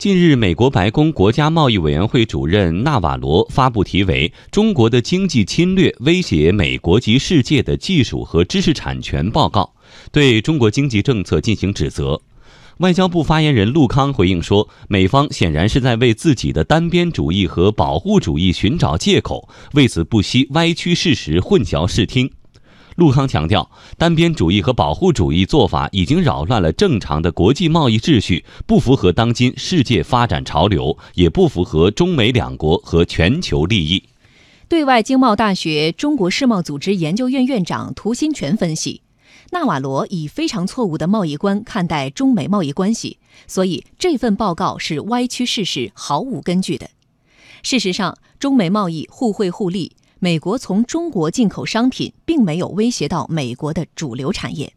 近日，美国白宫国家贸易委员会主任纳瓦罗发布题为《中国的经济侵略威胁美国及世界的技术和知识产权》报告，对中国经济政策进行指责。外交部发言人陆康回应说：“美方显然是在为自己的单边主义和保护主义寻找借口，为此不惜歪曲事实、混淆视听。”陆康强调，单边主义和保护主义做法已经扰乱了正常的国际贸易秩序，不符合当今世界发展潮流，也不符合中美两国和全球利益。对外经贸大学中国世贸组织研究院院长涂新全分析，纳瓦罗以非常错误的贸易观看待中美贸易关系，所以这份报告是歪曲事实、毫无根据的。事实上，中美贸易互惠互利。美国从中国进口商品，并没有威胁到美国的主流产业。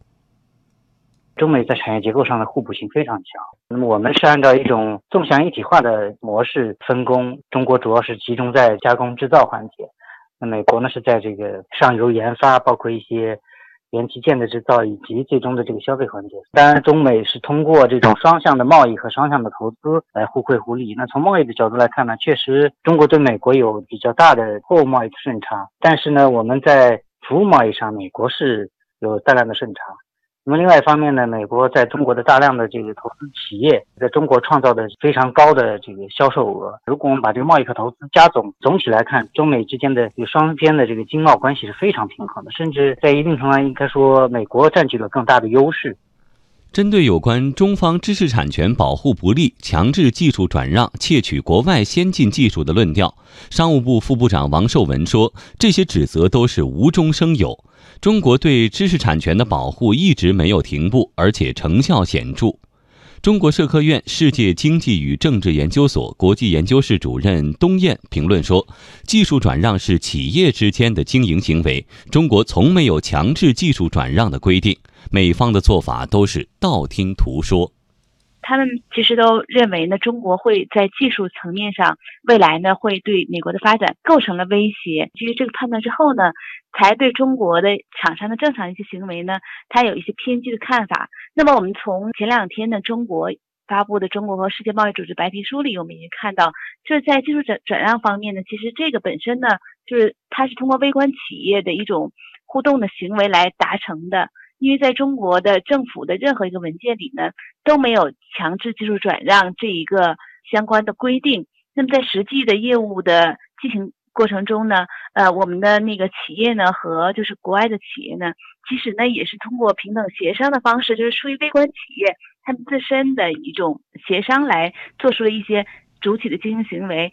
中美在产业结构上的互补性非常强。那么我们是按照一种纵向一体化的模式分工，中国主要是集中在加工制造环节，那美国呢是在这个上游研发，包括一些。元器件的制造以及最终的这个消费环节，当然，中美是通过这种双向的贸易和双向的投资来互惠互利。那从贸易的角度来看呢，确实中国对美国有比较大的货物贸易的顺差，但是呢，我们在服务贸易上，美国是有大量的顺差。那么另外一方面呢，美国在中国的大量的这个投资企业，在中国创造的非常高的这个销售额。如果我们把这个贸易和投资加总，总体来看，中美之间的有双边的这个经贸关系是非常平衡的，甚至在一定程度上应该说，美国占据了更大的优势。针对有关中方知识产权保护不力、强制技术转让、窃取国外先进技术的论调，商务部副部长王受文说，这些指责都是无中生有。中国对知识产权的保护一直没有停步，而且成效显著。中国社科院世界经济与政治研究所国际研究室主任东燕评论说：“技术转让是企业之间的经营行为，中国从没有强制技术转让的规定，美方的做法都是道听途说。”他们其实都认为呢，中国会在技术层面上未来呢会对美国的发展构成了威胁。基于这个判断之后呢，才对中国的厂商的正常一些行为呢，他有一些偏激的看法。那么我们从前两天呢，中国发布的《中国和世界贸易组织白皮书》里，我们已经看到，就是在技术转转让方面呢，其实这个本身呢，就是它是通过微观企业的一种互动的行为来达成的。因为在中国的政府的任何一个文件里呢，都没有强制技术转让这一个相关的规定。那么在实际的业务的进行过程中呢，呃，我们的那个企业呢和就是国外的企业呢，其实呢也是通过平等协商的方式，就是出于微观企业他们自身的一种协商来做出了一些主体的经营行为。